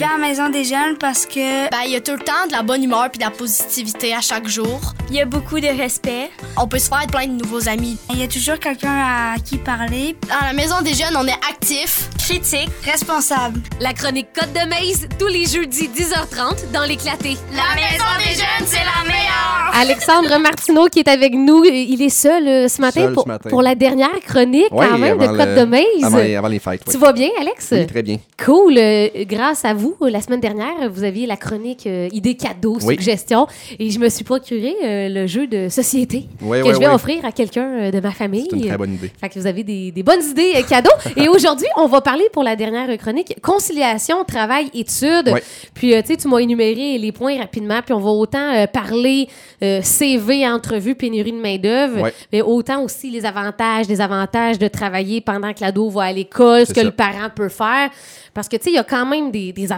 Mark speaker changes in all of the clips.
Speaker 1: à la maison des jeunes parce que
Speaker 2: Ben, il y a tout le temps de la bonne humeur puis de la positivité à chaque jour.
Speaker 1: il y a beaucoup de respect.
Speaker 2: On peut se faire plein de nouveaux amis.
Speaker 1: Il y a toujours quelqu'un à qui parler.
Speaker 2: À la maison des jeunes, on est actif.
Speaker 1: Critique, responsable.
Speaker 3: La chronique Côte de Maze, tous les jeudis 10h30 dans l'éclaté.
Speaker 2: La maison des jeunes, c'est la meilleure.
Speaker 3: Alexandre Martineau qui est avec nous, il est seul euh, ce matin,
Speaker 4: Seul
Speaker 3: pour,
Speaker 4: ce matin.
Speaker 3: pour la dernière chronique
Speaker 4: Ouais,
Speaker 3: quand même de Côte
Speaker 4: le-
Speaker 3: de Maze.
Speaker 4: Avant, les- avant les fêtes, oui.
Speaker 3: Tu vas bien, Alex?
Speaker 4: Oui, très bien.
Speaker 3: Cool. Euh, grâce à vous, la semaine dernière, vous aviez la chronique euh, idées cadeaux,
Speaker 4: Oui.
Speaker 3: suggestions, et je me suis procuré euh, le jeu de société
Speaker 4: Oui,
Speaker 3: que
Speaker 4: oui,
Speaker 3: je vais offrir à quelqu'un euh, de ma famille.
Speaker 4: C'est une très bonne idée.
Speaker 3: Fait que vous avez des, des bonnes idées euh, cadeaux. Et aujourd'hui, on va parler pour la dernière chronique conciliation, travail, études. Puis, euh, tu sais, tu m'as énuméré les points rapidement. Puis, on va autant euh, parler euh, CV, entrevue, pénurie de main-d'œuvre, mais autant aussi les avantages, des avantages de travailler pendant que l'ado va à l'école, ce que
Speaker 4: ça.
Speaker 3: le parent peut faire. Parce que, tu sais, il y a quand même des, des avantages.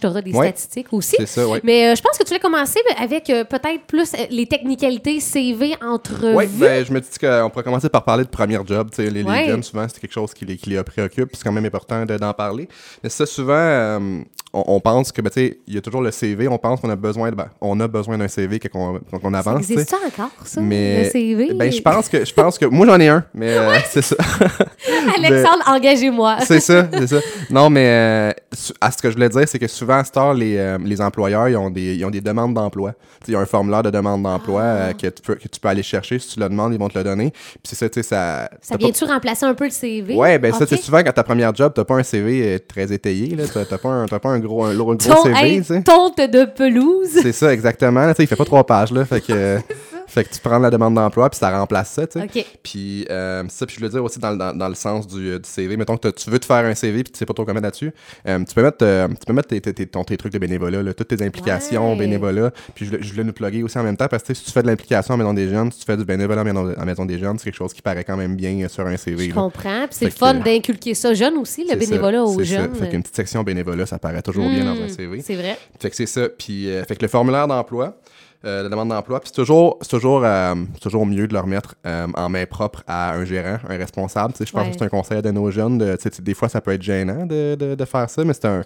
Speaker 3: Tu auras des
Speaker 4: Ouais.
Speaker 3: statistiques aussi.
Speaker 4: C'est ça.
Speaker 3: Mais euh, je pense que tu voulais commencer avec euh, peut-être plus euh, les technicalités CV, entrevue.
Speaker 4: Oui, ben, je me dis qu'on pourrait commencer par parler de premier job. Les, les
Speaker 3: Ouais.
Speaker 4: jeunes, souvent, c'est quelque chose qui les, qui les préoccupe. C'est quand même important de- d'en parler. Mais ça, souvent, euh, on, on pense que, ben, tu sais, il y a toujours le CV. On pense qu'on a besoin de, ben, on a besoin d'un CV quand on, quand on
Speaker 3: Ça
Speaker 4: avance.
Speaker 3: ça encore, ça,
Speaker 4: Mais
Speaker 3: le CV?
Speaker 4: ben, je pense que je pense que moi j'en ai un, mais c'est ça.
Speaker 3: Alexandre, engagez-moi.
Speaker 4: c'est ça, c'est ça. Non, mais à ce que je voulais dire, c'est que souvent à cette heure, les, euh, les employeurs ils ont des ils ont des demandes d'emploi. Il y a un formulaire de demande d'emploi
Speaker 3: Ah.
Speaker 4: euh, que tu peux que tu peux aller chercher si tu le demandes, ils vont te le donner. Puis c'est ça, tu sais, ça.
Speaker 3: Ça
Speaker 4: pas-
Speaker 3: vient-tu remplacer un peu le CV?
Speaker 4: Ouais, ben ça,
Speaker 3: Ok.
Speaker 4: c'est souvent quand ta première job, t'as pas un CV euh, très étayé, là. T'as pas un, pas un gros, un gros CV,
Speaker 3: hey, tonte de pelouse.
Speaker 4: C'est ça, exactement. là, il fait pas trois pages, là. Fait que, fait que tu prends la demande d'emploi, puis ça remplace ça, tu sais. Puis euh, ça, puis je voulais dire aussi dans, le- dans, dans le sens du, euh, du CV. Mettons que tu veux te faire un CV puis tu sais pas trop comment là-dessus. euh, tu peux mettre, euh, tu peux mettre tes, tes, tes- ton- tes trucs de bénévolat, là, toutes tes implications
Speaker 3: Ouais.
Speaker 4: bénévolat. Puis je, voulais- je voulais nous plugger aussi en même temps parce que si tu fais de l'implication en maison des jeunes, si tu fais du bénévolat en maison, en maison des jeunes, c'est quelque chose qui paraît quand même bien sur un CV.
Speaker 3: Je
Speaker 4: là.
Speaker 3: comprends. Puis c'est le fun
Speaker 4: que-
Speaker 3: d'inculquer ça jeune aussi, le bénévolat aux
Speaker 4: c'est ça.
Speaker 3: jeunes.
Speaker 4: Fait qu'une petite section bénévolat, ça paraît toujours bien dans un
Speaker 3: Hmm,
Speaker 4: CV.
Speaker 3: C'est vrai.
Speaker 4: Fait que c'est ça. Puis, fait que le formulaire d'emploi, euh, la demande d'emploi, puis c'est toujours, c'est toujours, euh, c'est toujours mieux de le remettre euh, en main propre à un gérant, un responsable. Je pense
Speaker 3: Ouais.
Speaker 4: que c'est un conseil à donner aux jeunes. De, des fois, ça peut être gênant de, de, de faire ça, mais c'est un.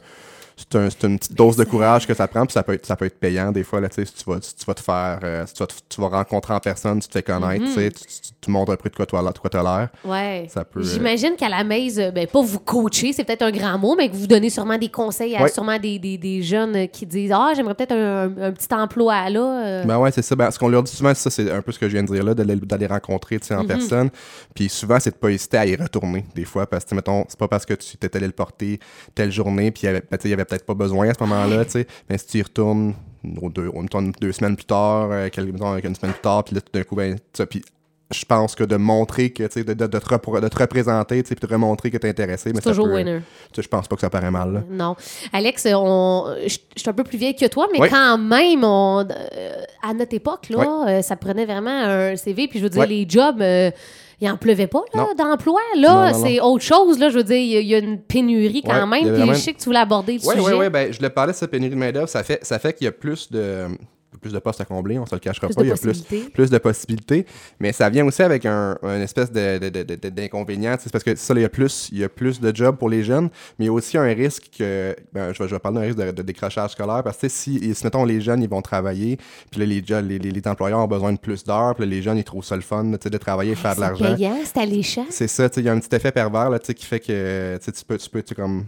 Speaker 4: C'est un- une petite dose de courage que ça prend, puis ça peut être, ça peut être payant des fois. Là, si tu, vas, si tu vas te faire, euh, si tu vas, te- tu vas rencontrer en personne, tu te fais connaître, tu sais, tu, tu- tu montres un peu de quoi tu as de quoi t'as l'air.
Speaker 3: Ouais.
Speaker 4: Euh,
Speaker 3: J'imagine qu'à la maison, euh, ben, pas vous coacher, c'est peut-être un grand mot, mais que vous donnez sûrement des conseils à
Speaker 4: Ouais.
Speaker 3: sûrement des, des, des jeunes qui disent Ah, j'aimerais peut-être un, un- un petit emploi là.
Speaker 4: Ben ouais, c'est ça. Ben, ce qu'on leur dit souvent, c'est ça, c'est un peu ce que je viens de dire là, d'aller rencontrer tu sais, en personne. Puis souvent, c'est de pas hésiter à y retourner des fois. Parce que, mettons, c'est pas parce que tu t'es allé le porter telle journée, puis il y avait, ben, y avait peut-être pas besoin à ce moment-là, tu sais. Mais si tu y retournes deux, deux semaines plus tard, euh, quelques, une semaine plus tard, puis là, tout d'un coup, ben, puis je pense que de montrer que, tu sais, de, de, de te, repro- de te représenter, tu sais, puis de remontrer que t'es intéressé, mais
Speaker 3: c'est toujours
Speaker 4: peut-
Speaker 3: winner.
Speaker 4: tu sais, je pense pas que ça paraît mal, là.
Speaker 3: Non. Alex, on... je suis un peu plus vieille que toi, mais
Speaker 4: Oui.
Speaker 3: quand même, on... euh, à notre époque, là, euh, ça prenait vraiment un CV. Puis je veux dire, les jobs, euh, il en pleuvait pas là, d'emploi. Là, c'est autre chose. Là, je veux dire, il y, a- une pénurie quand
Speaker 4: Ouais,
Speaker 3: même. Puis
Speaker 4: vraiment
Speaker 3: je sais que tu voulais aborder le
Speaker 4: Oui,
Speaker 3: sujet.
Speaker 4: oui, oui. Ben, je le parlais de cette pénurie de main-d'œuvre. Ça fait, ça fait qu'il y a plus de, plus de postes à combler, on se le cachera
Speaker 3: Plus
Speaker 4: pas.
Speaker 3: de
Speaker 4: il y a plus, plus de possibilités. Mais ça vient aussi avec un, un espèce de, de, de- de- de- d'inconvénient. C'est parce que ça, il y, a plus, il y a plus de jobs pour les jeunes, mais il y a aussi un risque que. Ben, je, vais, je vais parler d'un risque de, de décrochage scolaire parce que si, si, mettons, les jeunes, ils vont travailler, puis là, les, les, les, les employeurs ont besoin de plus d'heures, puis là, les jeunes, ils trouvent ça le fun de travailler, faire de
Speaker 3: C'est
Speaker 4: l'argent.
Speaker 3: payant, c'est alléchant.
Speaker 4: C'est ça, il y a un petit effet pervers là, qui fait que tu peux, tu peux, tu comme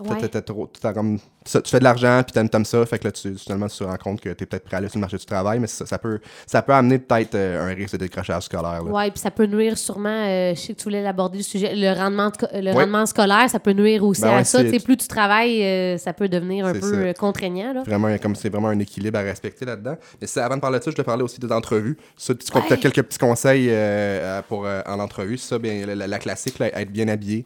Speaker 3: Ouais.
Speaker 4: t'as- t'as trop- t'as comme, ça, tu fais de l'argent, puis t'aimes, t'aimes ça, fait que là, tu, finalement, tu te rends compte que t'es peut-être prêt à aller sur le marché du travail, mais ça, ça peut, ça peut amener peut-être euh, un risque de décrochage scolaire.
Speaker 3: Oui, puis ça peut nuire sûrement, euh, je sais que tu voulais l'aborder le sujet, le rendement, de le
Speaker 4: Ouais.
Speaker 3: rendement scolaire, ça peut nuire aussi
Speaker 4: Ben
Speaker 3: à
Speaker 4: ouais,
Speaker 3: ça.
Speaker 4: c'est-
Speaker 3: plus tu travailles, euh, ça peut devenir un peu
Speaker 4: ça.
Speaker 3: contraignant. Là.
Speaker 4: Vraiment, comme c'est vraiment un équilibre à respecter là-dedans. Mais avant de parler de ça, je te parlais aussi des entrevues. Ça, tu as quelques petits conseils pour, en entrevue. Ça, bien, la, la classique, là, être bien habillé.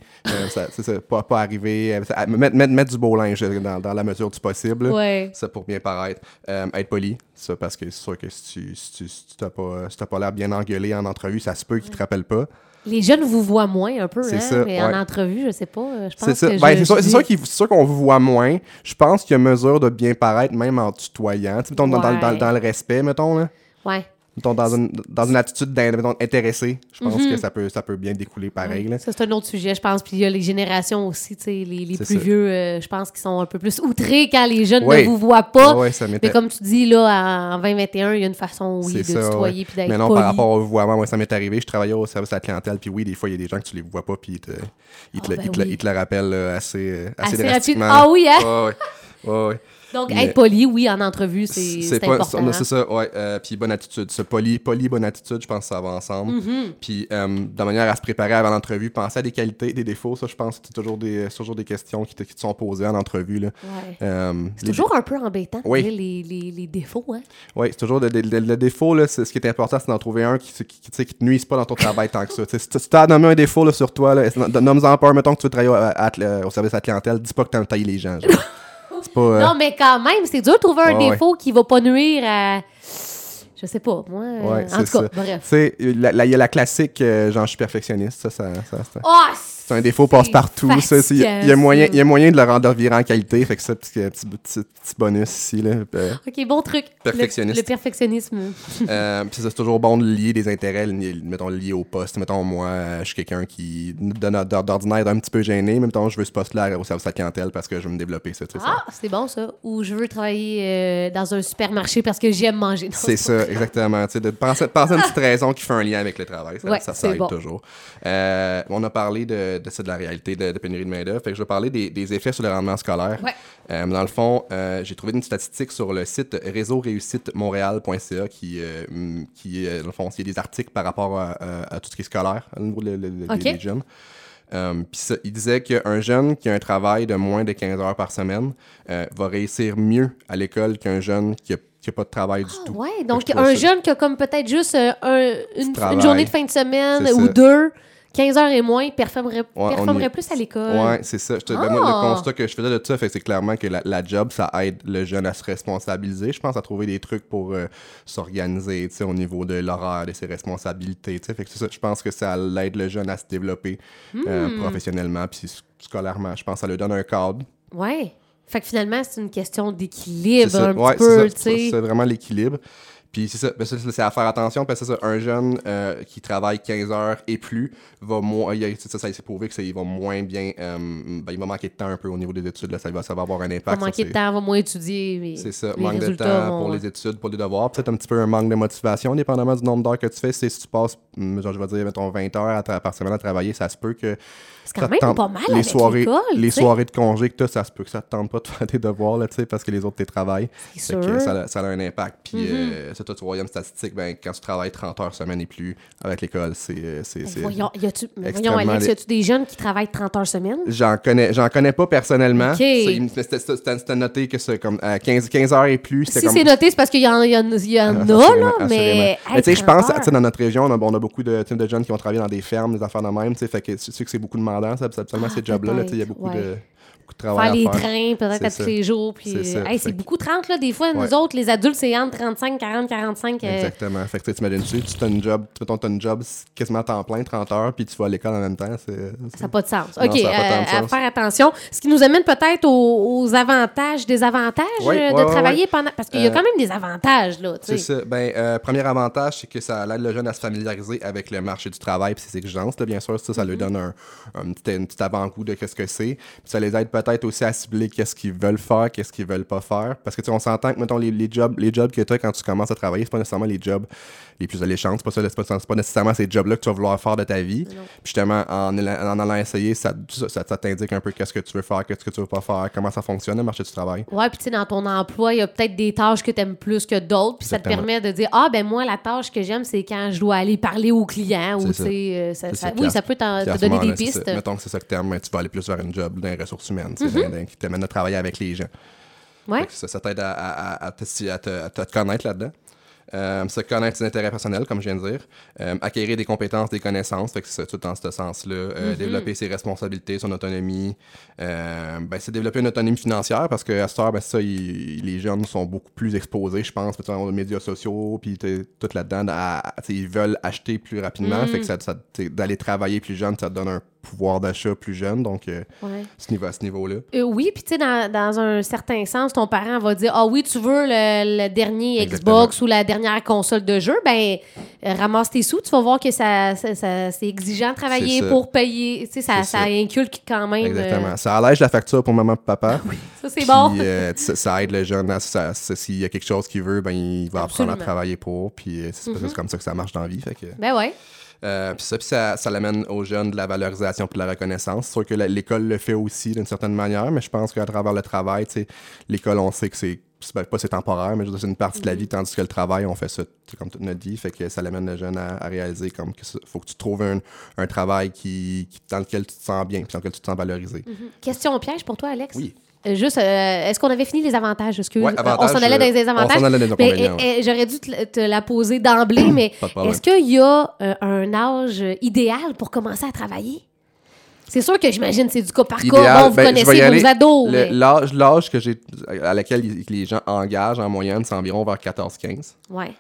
Speaker 4: Ça, c'est ça, pas, pas arriver. ça- mettre, mettre, mettre du beau linge dans, dans la mesure du possible.
Speaker 3: Ouais.
Speaker 4: Ça pour bien paraître. Euh, être poli, ça parce que c'est sûr que si tu si tu, si tu t'as pas, si pas l'air bien engueulé en entrevue, ça se peut qu'ils te rappellent pas.
Speaker 3: Les jeunes vous voient moins un peu,
Speaker 4: C'est
Speaker 3: hein,
Speaker 4: ça,
Speaker 3: mais en entrevue, je sais pas. euh, Je pense
Speaker 4: C'est Ben,
Speaker 3: je-
Speaker 4: c'est sûr, sûr qu'on vous voit moins. Je pense qu'il y a mesure de bien paraître même en tutoyant. Mettons, dans, dans- dans- dans le respect, mettons. Là.
Speaker 3: Ouais.
Speaker 4: Mettons, dans, une, dans une attitude intéressée, je pense
Speaker 3: Mhm.
Speaker 4: que ça peut, ça peut bien découler pareil. là.
Speaker 3: Ça, c'est un autre sujet, je pense. Puis il y a les générations aussi, tu sais, les, les plus
Speaker 4: ça.
Speaker 3: vieux, euh, je pense qu'ils sont un peu plus outrés quand les jeunes ne vous voient pas.
Speaker 4: Ouais, ouais, ça
Speaker 3: Mais comme tu dis, là, en 2021, il y a une façon, oui, de
Speaker 4: ça,
Speaker 3: tutoyer
Speaker 4: ouais.
Speaker 3: puis d'être
Speaker 4: Mais non,
Speaker 3: poli.
Speaker 4: par rapport au vouvoiement, moi, ça m'est arrivé. Je travaillais au service à la clientèle, puis oui, des fois, il y a des gens que tu les vois pas, puis ils te, ils te, le-
Speaker 3: ben
Speaker 4: ils te le-
Speaker 3: oui.
Speaker 4: ils te le rappellent assez, euh, assez,
Speaker 3: Assez rapide.
Speaker 4: drastiquement.
Speaker 3: Ah oui, hein?
Speaker 4: Ouais, ouais. Ouais.
Speaker 3: Donc,
Speaker 4: Mais-
Speaker 3: être poli, oui, en entrevue, c'est important. hein.
Speaker 4: C'est ça, ouais. euh, puis bonne attitude. Ce poli, poli, bonne attitude, je pense que ça va ensemble.
Speaker 3: Mhm.
Speaker 4: Puis euh, de manière à se préparer avant l'entrevue, penser à des qualités, des défauts, ça, je pense que c'est toujours des, toujours des questions qui te, qui te sont posées en entrevue. Là.
Speaker 3: Ouais.
Speaker 4: Euh,
Speaker 3: C'est
Speaker 4: les-
Speaker 3: toujours un peu embêtant,
Speaker 4: Oui.
Speaker 3: les, les, les défauts. Hein?
Speaker 4: Oui, c'est toujours le, le- défaut, là, ce qui est important, c'est d'en trouver un qui, qui, qui, tu qui te nuise pas dans ton travail tant que ça. Tu Si tu as nommé un défaut là, sur toi, nomme-en pas mettons que tu veux travailler au, à- à- au service à la clientèle, dis pas que t'aimes tailler les gens. genre. pas. euh,
Speaker 3: Non, mais quand même, c'est dur de trouver un
Speaker 4: Ouais, ouais.
Speaker 3: défaut qui va pas nuire à. Je sais pas, moi. euh,
Speaker 4: Ouais,
Speaker 3: en tout cas,
Speaker 4: ça.
Speaker 3: bref.
Speaker 4: Tu sais, il y a la classique, euh, genre, je suis perfectionniste, ça, ça, ça, ça-
Speaker 3: Oh,
Speaker 4: c'est un défaut passe-partout. Il y, a- moyen- il y a moyen de le rendre virer en qualité, fait que ça, petit, petit, petit, petit bonus ici, là. euh,
Speaker 3: Ok, bon truc. Le-
Speaker 4: Perfectionniste.
Speaker 3: Le, perfectionnisme.
Speaker 4: Euh, puis c'est toujours bon de lier des intérêts, mettons, liés au poste. Mettons, moi, euh, je suis quelqu'un qui, d'ordinaire, est un petit peu gêné, mais mettons, je veux ce poste-là au service à la clientèle parce que je veux me développer, ça.
Speaker 3: Ah, c'est bon ça. Ou je veux travailler euh, dans un supermarché parce que j'aime manger.
Speaker 4: C'est ça, exactement. Tu sais, de penser, penser à une petite raison qui fait un lien avec le travail. Ça,
Speaker 3: Ouais,
Speaker 4: ça, aide
Speaker 3: bon.
Speaker 4: toujours. Euh, on a parlé de, de, ça, de la réalité de, de pénurie de main-d'œuvre. Fait que je vais parler des, des effets sur le rendement scolaire.
Speaker 3: Ouais.
Speaker 4: Euh, dans le fond, euh, j'ai trouvé une statistique sur le site réseau-réussite-montréal.ca qui, euh, qui euh, dans le fond, il y a des articles par rapport à, à- à tout ce qui est scolaire au niveau de- de- de- des jeunes. Euh, Puis il disait qu'un jeune qui a un travail de moins de 15 heures par semaine euh, va réussir mieux à l'école qu'un jeune qui a, qui a pas de travail du tout.
Speaker 3: Ouais, donc un
Speaker 4: ça-
Speaker 3: jeune qui a comme peut-être juste euh, un- une, journée de fin de semaine ou
Speaker 4: ça.
Speaker 3: deux, 15 heures et moins, performerait, performerait plus à l'école.
Speaker 4: Ouais, c'est ça. Je te- ben, moi,
Speaker 3: Ah!
Speaker 4: le constat que je faisais de ça, fait que c'est clairement que la, la job, ça aide le jeune à se responsabiliser. Je pense à trouver des trucs pour euh, s'organiser, tu sais, au niveau de l'horaire, de ses responsabilités, tu sais. Fait que ça. Je pense que ça aide le jeune à se développer euh,
Speaker 3: Hmm.
Speaker 4: professionnellement, puis scolairement. Je pense que ça lui donne un cadre.
Speaker 3: Ouais. Fait que finalement, c'est une question d'équilibre
Speaker 4: C'est ça.
Speaker 3: un
Speaker 4: Ouais,
Speaker 3: petit
Speaker 4: c'est
Speaker 3: peu,
Speaker 4: ça.
Speaker 3: tu sais.
Speaker 4: C'est vraiment l'équilibre. Puis c'est ça, ben ça, c'est à faire attention parce que c'est ça, un jeune euh, qui travaille 15 heures et plus va moins, il ça, ça s'est prouvé que ça, il va moins bien, euh, ben, il va manquer de temps un peu au niveau des études, là, ça, va, ça va avoir un impact. sur
Speaker 3: manquer de temps, va moins étudier.
Speaker 4: C'est ça,
Speaker 3: les
Speaker 4: manque de temps
Speaker 3: vont-
Speaker 4: pour les études, pour les devoirs. Peut-être un petit peu un manque de motivation, dépendamment du nombre d'heures que tu fais. Si tu passes, genre, je vais dire, mettons 20 heures à par semaine à travailler, ça se peut que.
Speaker 3: C'est quand même
Speaker 4: tente-
Speaker 3: pas mal
Speaker 4: les
Speaker 3: avec
Speaker 4: soirées,
Speaker 3: l'école,
Speaker 4: Les
Speaker 3: tu
Speaker 4: soirées de congé que tu ça se peut que ça te tente pas de faire tes devoirs, là, tu parce que les autres, que
Speaker 3: sûr.
Speaker 4: ça, a- ça a un impact. Puis,
Speaker 3: Mhm.
Speaker 4: euh, c'est toi, troisième statistique, ben, quand tu travailles 30 heures semaine et plus avec l'école, c'est. euh, c'est-
Speaker 3: Voyons, y a-tu- Alex, y a-tu des jeunes qui travaillent 30 heures semaine?
Speaker 4: J'en connais, j'en connais pas personnellement.
Speaker 3: Ok.
Speaker 4: C'est- mais C'était noté que c'est comme à 15, 15 heures et plus.
Speaker 3: Si c'est noté, c'est parce qu'il y en, y en, il y en
Speaker 4: Ah,
Speaker 3: a, là, mais.
Speaker 4: Tu sais, je pense, tu dans notre région, on a, on a beaucoup de, tu de jeunes qui vont travailler dans des fermes, des affaires de même, tu sais, fait que tu que c'est beaucoup demandant, ça, absolument,
Speaker 3: Ah,
Speaker 4: ces jobs-là, là, il y a beaucoup,
Speaker 3: ouais.
Speaker 4: de, beaucoup de travail
Speaker 3: Faire les
Speaker 4: faire.
Speaker 3: trains, peut-être à tous les jours. Puis,
Speaker 4: C'est
Speaker 3: euh, hey, beaucoup 30, là. Des fois,
Speaker 4: Ouais.
Speaker 3: nous autres, les adultes, c'est entre 35, 40, 45. euh,
Speaker 4: Exactement. Fait que tu sais, tu as une job, tu mettons, t'as une job quasiment à temps plein, 30 heures, puis tu vas à l'école en même temps.
Speaker 3: Ça n'a pas de sens.
Speaker 4: Non,
Speaker 3: OK,
Speaker 4: de
Speaker 3: euh, à faire attention. Ce qui nous amène peut-être aux, aux avantages, désavantages
Speaker 4: Oui,
Speaker 3: euh, de
Speaker 4: ouais, ouais,
Speaker 3: travailler pendant. Parce qu'il y a quand même des avantages, là.
Speaker 4: C'est ça. Ben, premier avantage, c'est que ça aide le jeune à se familiariser avec le marché du travail et ses exigences. là, bien sûr, ça, ça lui donne un, un petit, avant-goût de qu'est-ce que c'est. Puis ça les aide peut-être aussi à cibler qu'est-ce qu'ils veulent faire, qu'est-ce qu'ils veulent pas faire. Parce que tu sais, on s'entend que, mettons, les, les jobs, les jobs que tu as quand tu commences à travailler, c'est pas nécessairement les jobs les plus alléchants. C'est pas, ça, pas, pas nécessairement ces jobs-là que tu vas vouloir faire de ta vie. Puis justement, en, en allant essayer, ça, ça, ça t'indique un peu qu'est-ce que tu veux faire, qu'est-ce que tu veux pas faire, comment ça fonctionne le marché du travail.
Speaker 3: Ouais, puis tu sais, dans ton emploi, il y a peut-être des tâches que tu aimes plus que d'autres, puis ça te permet de dire Ah, ben moi, la tâche que j'aime, c'est quand je dois aller parler aux clients, ou tu
Speaker 4: ça.
Speaker 3: euh, ça, oui, ça peut te donner des pistes.
Speaker 4: Mettons que c'est ça que t'aimes, mais tu vas aller plus vers une job dans les ressources humaines,
Speaker 3: Mm-hmm.
Speaker 4: dans- dans- qui t'amène à travailler avec les gens.
Speaker 3: Ouais.
Speaker 4: Ça, ça t'aide à, à- à- à te, à te- à te connaître là-dedans. Euh, se connaître ses intérêts personnels, comme je viens de dire. Euh, acquérir des compétences, des connaissances, fait que c'est tout dans ce sens-là. Euh,
Speaker 3: Mm-hmm.
Speaker 4: Développer ses responsabilités, son autonomie. Euh, ben, c'est développer une autonomie financière parce qu'à cette heure, ben, ça, il- les jeunes sont beaucoup plus exposés, je pense, aux médias sociaux, puis tout là-dedans. ils veulent acheter plus rapidement.
Speaker 3: Mm.
Speaker 4: Fait que ça, d'aller travailler plus jeune, ça te donne un pouvoir d'achat plus jeune, donc euh,
Speaker 3: Ouais.
Speaker 4: ce niveau, à ce niveau-là.
Speaker 3: Euh, oui, puis tu sais, dans, dans un certain sens, ton parent va dire Ah oui, tu veux le, le dernier
Speaker 4: Exactement.
Speaker 3: Xbox ou la dernière console de jeu, ben euh, ramasse tes sous, tu vas voir que ça, ça- ça- c'est exigeant de travailler pour payer. Tu sais, ça, ça inculque quand même. euh,
Speaker 4: Exactement. Ça allège la facture pour maman et papa.
Speaker 3: ça, c'est bon.
Speaker 4: ça, aide le jeune. à- S'il y a quelque chose qu'il veut, ben, il va apprendre à travailler pour. Puis c'est c'est comme ça que ça marche dans la vie. Fait que,
Speaker 3: Ben ouais.
Speaker 4: Euh, puis ça, puis ça, ça l'amène aux jeunes de la valorisation puis de la reconnaissance. C'est sûr que l'école le fait aussi d'une certaine manière, mais je pense qu'à travers le travail, l'école, on sait que c'est pas c'est temporaire, mais c'est une partie de la vie, tandis que le travail, on fait ça comme toute notre vie. Fait que ça l'amène le jeune à, à réaliser comme que faut que tu trouves un, un travail qui, qui- dans lequel tu te sens bien, puis dans lequel tu te sens valorisé.
Speaker 3: Question piège pour toi, Alex?
Speaker 4: Oui.
Speaker 3: Euh, juste, euh, est-ce qu'on avait fini les avantages?
Speaker 4: Ouais,
Speaker 3: Euh, on
Speaker 4: avantages,
Speaker 3: s'en allait dans les
Speaker 4: euh,
Speaker 3: désavantages.
Speaker 4: on s'en allait dans les
Speaker 3: Mais,
Speaker 4: inconvénients,
Speaker 3: euh, euh, J'aurais dû te, te la poser d'emblée, mais
Speaker 4: de
Speaker 3: est-ce qu'il y a euh, un âge idéal pour commencer à travailler? C'est sûr que j'imagine c'est du cas par cas. Bon, vous
Speaker 4: ben,
Speaker 3: connaissez vos ados. Mais-
Speaker 4: L'âge que j'ai à laquelle les gens engagent en moyenne, c'est environ vers 14-15.
Speaker 3: Ouais.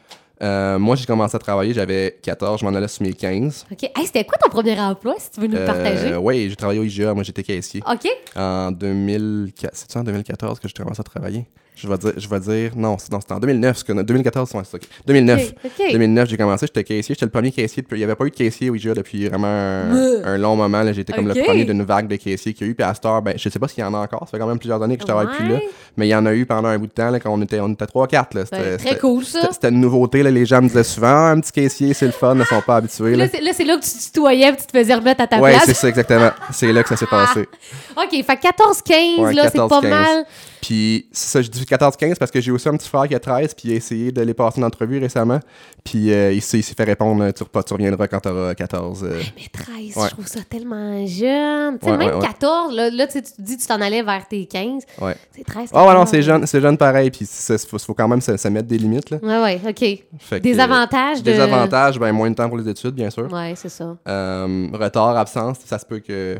Speaker 4: Euh, moi, j'ai commencé à travailler, j'avais 14, je m'en allais sur mes 15.
Speaker 3: OK. Hey, C'était quoi ton premier emploi, si tu veux nous le partager?
Speaker 4: oui, j'ai travaillé au IGA, moi j'étais caissier.
Speaker 3: OK.
Speaker 4: En 2004, c'est en 2014 que j'ai commencé à travailler? Je vais dire, je vais dire non, c'est- en 2009, parce que 2014, ouais, c'est ça. ok. 2009.
Speaker 3: OK. OK.
Speaker 4: 2009, j'ai commencé, j'étais caissier, j'étais le premier caissier. depuis- Il n'y avait pas eu de caissier au IGA depuis vraiment un, un long moment. J'étais comme le premier d'une vague de caissiers qu'il y a eu. Puis à cette heure, ben, je sais pas s'il y en a encore. Ça fait quand même plusieurs années que je travaille plus là.
Speaker 3: Ouais.
Speaker 4: Mais il y en a eu pendant un bout de temps là, quand on était, on était 3-4. là. C'était-
Speaker 3: Ouais, très cool, ça.
Speaker 4: c'était- une nouveauté. Là. Les gens me disaient souvent Ah, un petit caissier, c'est le fun, ils ne sont pas habitués.
Speaker 3: Là,
Speaker 4: Là.
Speaker 3: c'est là, que tu te tutoyais et tu te faisais remettre à ta
Speaker 4: Ouais,
Speaker 3: place.
Speaker 4: c'est ça, exactement. C'est là que ça s'est passé.
Speaker 3: OK, fait 14-15,
Speaker 4: Ouais,
Speaker 3: là, c'est pas
Speaker 4: 14-15.
Speaker 3: mal.
Speaker 4: Puis ça, je dis 14-15 parce que j'ai aussi un petit frère qui a 13 puis il a essayé de les passer une entrevue récemment. Puis euh, il s'est fait répondre tu, reviendras quand t'auras 14. euh.
Speaker 3: Mais 13,
Speaker 4: Ouais.
Speaker 3: je trouve ça tellement jeune. Tu sais,
Speaker 4: Ouais,
Speaker 3: même
Speaker 4: ouais, ouais.
Speaker 3: 14, là, là tu te dis tu t'en allais vers tes 15.
Speaker 4: Ouais.
Speaker 3: C'est 13.
Speaker 4: Ah ouais, non,
Speaker 3: 14.
Speaker 4: c'est jeune, c'est jeune pareil. Puis il faut, faut quand même se, se mettre des limites. Là.
Speaker 3: Ouais, ouais, OK.
Speaker 4: Fait que,
Speaker 3: Des
Speaker 4: euh,
Speaker 3: avantages de...
Speaker 4: Des avantages, ben, moins de temps pour les études, bien sûr.
Speaker 3: Ouais, c'est ça.
Speaker 4: Euh, retard, absence, ça se peut que,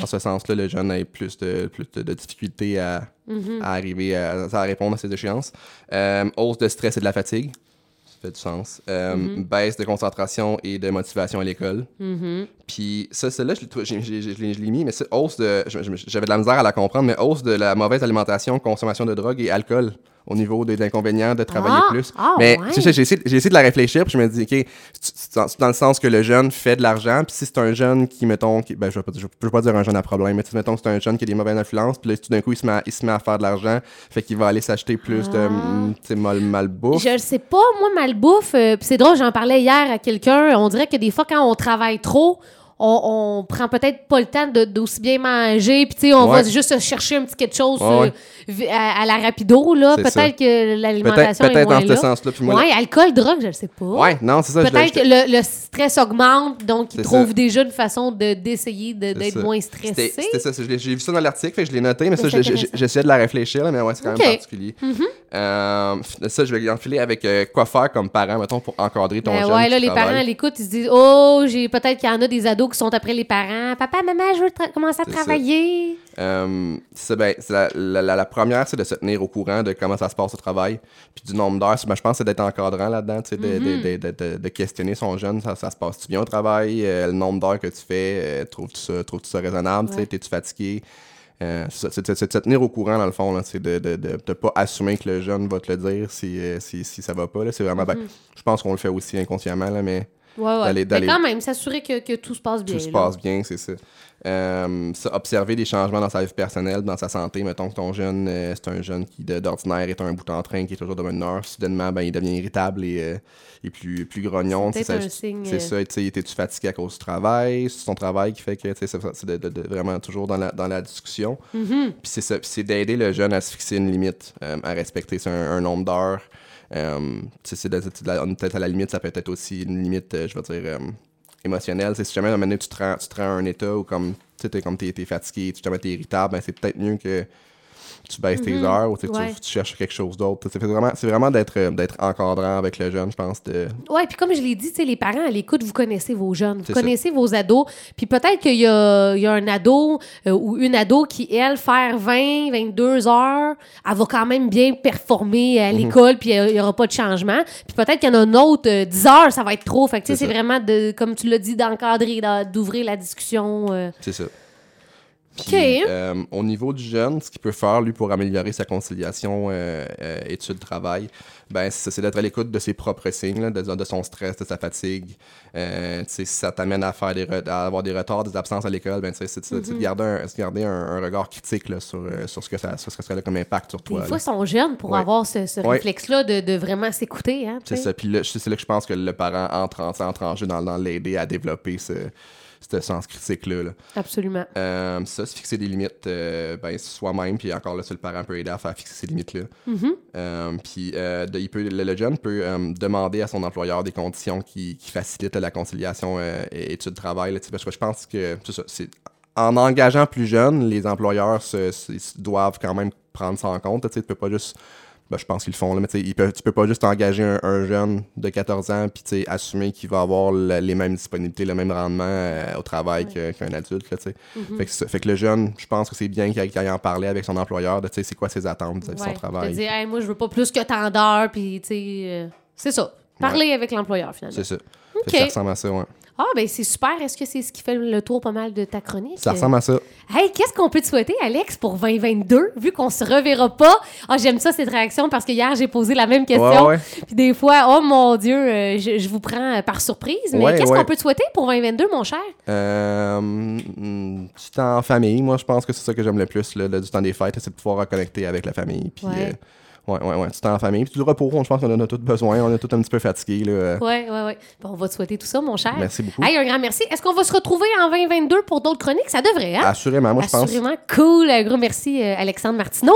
Speaker 4: en ce sens-là, le jeune ait plus de, plus de, de difficultés à,
Speaker 3: Mm-hmm.
Speaker 4: à arriver à, à répondre à ses échéances. Euh, hausse de stress et de la fatigue. Ça fait du sens. Euh,
Speaker 3: Mm-hmm.
Speaker 4: Baisse de concentration et de motivation à l'école.
Speaker 3: Mhm.
Speaker 4: Puis ça, celle-là, je l'ai mis, mais c'est hausse de. J'avais de la misère à la comprendre, mais hausse de la mauvaise alimentation, consommation de drogue et alcool au niveau des inconvénients de travailler
Speaker 3: Ah!
Speaker 4: plus.
Speaker 3: Ah,
Speaker 4: mais
Speaker 3: ouais.
Speaker 4: tu sais, j'ai essayé, de la réfléchir, puis je me dis, OK, c'est- dans, le sens que le jeune fait de l'argent, puis si c'est un jeune qui, mettons, qui, ben, je ne veux, pas- je veux pas dire un jeune à problème, mais mettons que c'est un jeune qui a des mauvaises influences, puis là, tout d'un coup, il se, met à, il se met à faire de l'argent, fait qu'il va aller s'acheter plus de,
Speaker 3: Ah.
Speaker 4: mm, mal, malbouffe.
Speaker 3: Je le sais pas, moi, malbouffe, euh, c'est drôle, j'en parlais hier à quelqu'un, on dirait que des fois, quand on travaille trop, on, on prend peut-être pas le temps de- d'aussi bien manger, puis tu sais, on
Speaker 4: Ouais.
Speaker 3: va juste chercher un petit quelque chose
Speaker 4: Ouais,
Speaker 3: euh, à, à la rapido, là. Peut-être que l'alimentation est
Speaker 4: peut-être
Speaker 3: moins
Speaker 4: dans
Speaker 3: là.
Speaker 4: ce sens-là. Puis moi,
Speaker 3: ouais, alcool, drogue, je le sais pas.
Speaker 4: ouais, non, c'est ça.
Speaker 3: Peut-être que le, le stress augmente, donc ils trouvent
Speaker 4: ça.
Speaker 3: déjà une façon de- d'essayer de- d'être moins stressé.
Speaker 4: c'était ça, j'ai vu ça dans l'article, fait que je l'ai noté, mais ça, j'essayais de la réfléchir, là, mais ouais, c'est quand.
Speaker 3: Mm-hmm.
Speaker 4: même particulier. Euh, f- ça, je vais enfiler avec euh, quoi faire comme parent, mettons, pour encadrer ton
Speaker 3: Ben
Speaker 4: jeune
Speaker 3: ouais, là, les parents l'écoutent, ils se disent Oh, j'ai peut-être qu'il y en a des ados qui sont après les parents. Papa, maman, je veux commencer à travailler.
Speaker 4: Euh, c'est ben, la, la- la- la première, c'est de se tenir au courant de comment ça se passe au travail, puis du nombre d'heures. Ben, je pense c'est d'être encadrant là-dedans, de,
Speaker 3: Mm-hmm.
Speaker 4: de, de, de, questionner son jeune, ça, ça se passe-tu bien au travail, Euh, le nombre d'heures que tu fais, euh, trouves-tu ça, trouves ça raisonnable,
Speaker 3: Ouais.
Speaker 4: t'es-tu fatigué? Euh, c'est de se tenir au courant, dans le fond, c'est de ne de, de, de pas assumer que le jeune va te le dire si, si, si ça va pas. C'est vraiment, ben, je pense qu'on le fait aussi inconsciemment, là, mais
Speaker 3: Ouais, ouais.
Speaker 4: D'aller-
Speaker 3: quand même, s'assurer que, que tout se passe bien.
Speaker 4: tout se passe bien, c'est ça. Euh, ça, Observer des changements dans sa vie personnelle, dans sa santé. Mettons que ton jeune, euh, c'est un jeune qui d'ordinaire est un bout en train, qui est toujours de bonne humeur. Soudainement, ben, il devient irritable et, euh, et plus, plus grognon.
Speaker 3: C'est un signe,
Speaker 4: C'est ça, étais-tu fatigué à cause du travail? C'est son travail qui fait que, c'est c'est de, de- de- vraiment toujours dans la, dans la discussion.
Speaker 3: Mm-hmm.
Speaker 4: Puis c'est ça, puis c'est d'aider le jeune à se fixer une limite, à respecter c'est un, un nombre d'heures. Euh, la- peut-être à la limite, ça peut être aussi une limite, euh, je veux dire, euh, émotionnelle. Si jamais à un moment donné, tu te rends, tu te rends à un état où comme tu t'es, t'es fatigué, tu t'es irritable, ben c'est peut-être mieux que tu baisses tes heures ou tu,
Speaker 3: Ouais.
Speaker 4: cherches quelque chose d'autre. C'est vraiment, vraiment d'être, euh, d'être encadrant avec le jeune, je pense. De...
Speaker 3: Ouais, puis comme je l'ai dit, tu sais, les parents à l'écoute, vous connaissez vos jeunes, vous
Speaker 4: ça.
Speaker 3: connaissez vos ados. Puis peut-être qu'il y y a un ado euh, ou une ado qui, elle, faire 20, 22 heures, elle va quand même bien performer à l'école, puis euh, il n'y aura pas de changement. Puis peut-être qu'il y en a un autre, euh, 10 heures, ça va être trop. Fait que tu sais,
Speaker 4: C'est
Speaker 3: vraiment, de, comme tu l'as dit, d'encadrer, d'ouvrir la discussion. euh.
Speaker 4: C'est ça. Puis, euh, au niveau du jeune, ce qu'il peut faire, lui, pour améliorer sa conciliation euh, euh, études-travail, ben, c'est d'être à l'écoute de ses propres signes, là, de, de son stress, de sa fatigue. Euh, si ça t'amène à, faire des re- à avoir des retards, des absences à l'école, ben, c'est
Speaker 3: Mm-hmm.
Speaker 4: c'est de garder, un, c'est de garder un, un regard critique là, sur, euh, sur ce que ça, sur ce que ça a comme impact sur toi.
Speaker 3: Des fois, ils sont jeunes pour
Speaker 4: Ouais.
Speaker 3: avoir ce, ce
Speaker 4: Ouais.
Speaker 3: réflexe-là de, de vraiment s'écouter. Hein,
Speaker 4: C'est ça. Puis là, c'est là que je pense que le parent entre en, entre en jeu dans, dans l'aider à développer ce, ce sens critique-là. là.
Speaker 3: Absolument.
Speaker 4: Euh, ça, se fixer des limites euh, ben, soi-même, puis encore là, le parent peut aider à faire fixer ces limites-là.
Speaker 3: Mm-hmm.
Speaker 4: Euh, puis euh, de- il peut, le, le jeune peut demander à son employeur des conditions qui, qui facilitent la conciliation études-travail. Parce que je pense que c'est en engageant plus jeune, les employeurs se, doivent quand même prendre ça en compte. Tu tu peux pas juste. Ben, je pense qu'ils le font, là, mais tu sais, ils peuvent- tu peux pas juste engager un, un jeune de 14 ans puis assumer qu'il va avoir le- les mêmes disponibilités, le même rendement euh, au travail qu'un adulte. là, sais. fait, que ça- fait que le jeune, je pense que c'est bien qu'il aille, en parler avec son employeur de c'est quoi ses attentes de
Speaker 3: Ouais.
Speaker 4: son travail.
Speaker 3: Dire, Hey, moi, je veux pas plus que tant d'heures, puis euh, c'est ça. Parler avec l'employeur, finalement.
Speaker 4: C'est ça.
Speaker 3: Ok.
Speaker 4: Fait que Ça ressemble à ça, ouais.
Speaker 3: Ah, ben c'est super. Est-ce que c'est ce qui fait le tour pas mal de ta chronique?
Speaker 4: Ça ressemble à ça.
Speaker 3: Hey, qu'est-ce qu'on peut te souhaiter, Alex, pour 2022, vu qu'on se reverra pas? Ah, j'aime ça, cette réaction, parce que hier, j'ai posé la même question.
Speaker 4: Ouais, ouais.
Speaker 3: Puis des fois, oh mon Dieu, euh, je, je vous prends par surprise. Mais
Speaker 4: Ouais,
Speaker 3: qu'est-ce qu'on peut te souhaiter pour 2022, mon cher?
Speaker 4: Euh, du temps en famille, moi je pense que c'est ça que j'aime le plus, là, le- du temps des fêtes, c'est de pouvoir reconnecter avec la famille. Puis, euh, ouais, ouais, ouais, du temps en famille. Puis du repos, je pense qu'on en a tous besoin, on est tous un petit peu fatigués. Là.
Speaker 3: Ouais, ouais, ouais. Bon, on va te souhaiter tout ça, mon cher.
Speaker 4: Merci beaucoup.
Speaker 3: Hey, un grand merci. Est-ce qu'on va se retrouver en 2022 pour d'autres chroniques? Ça devrait, hein?
Speaker 4: Assurément, moi je pense.
Speaker 3: Assurément. Cool. Un gros merci, euh, Alexandre Martineau.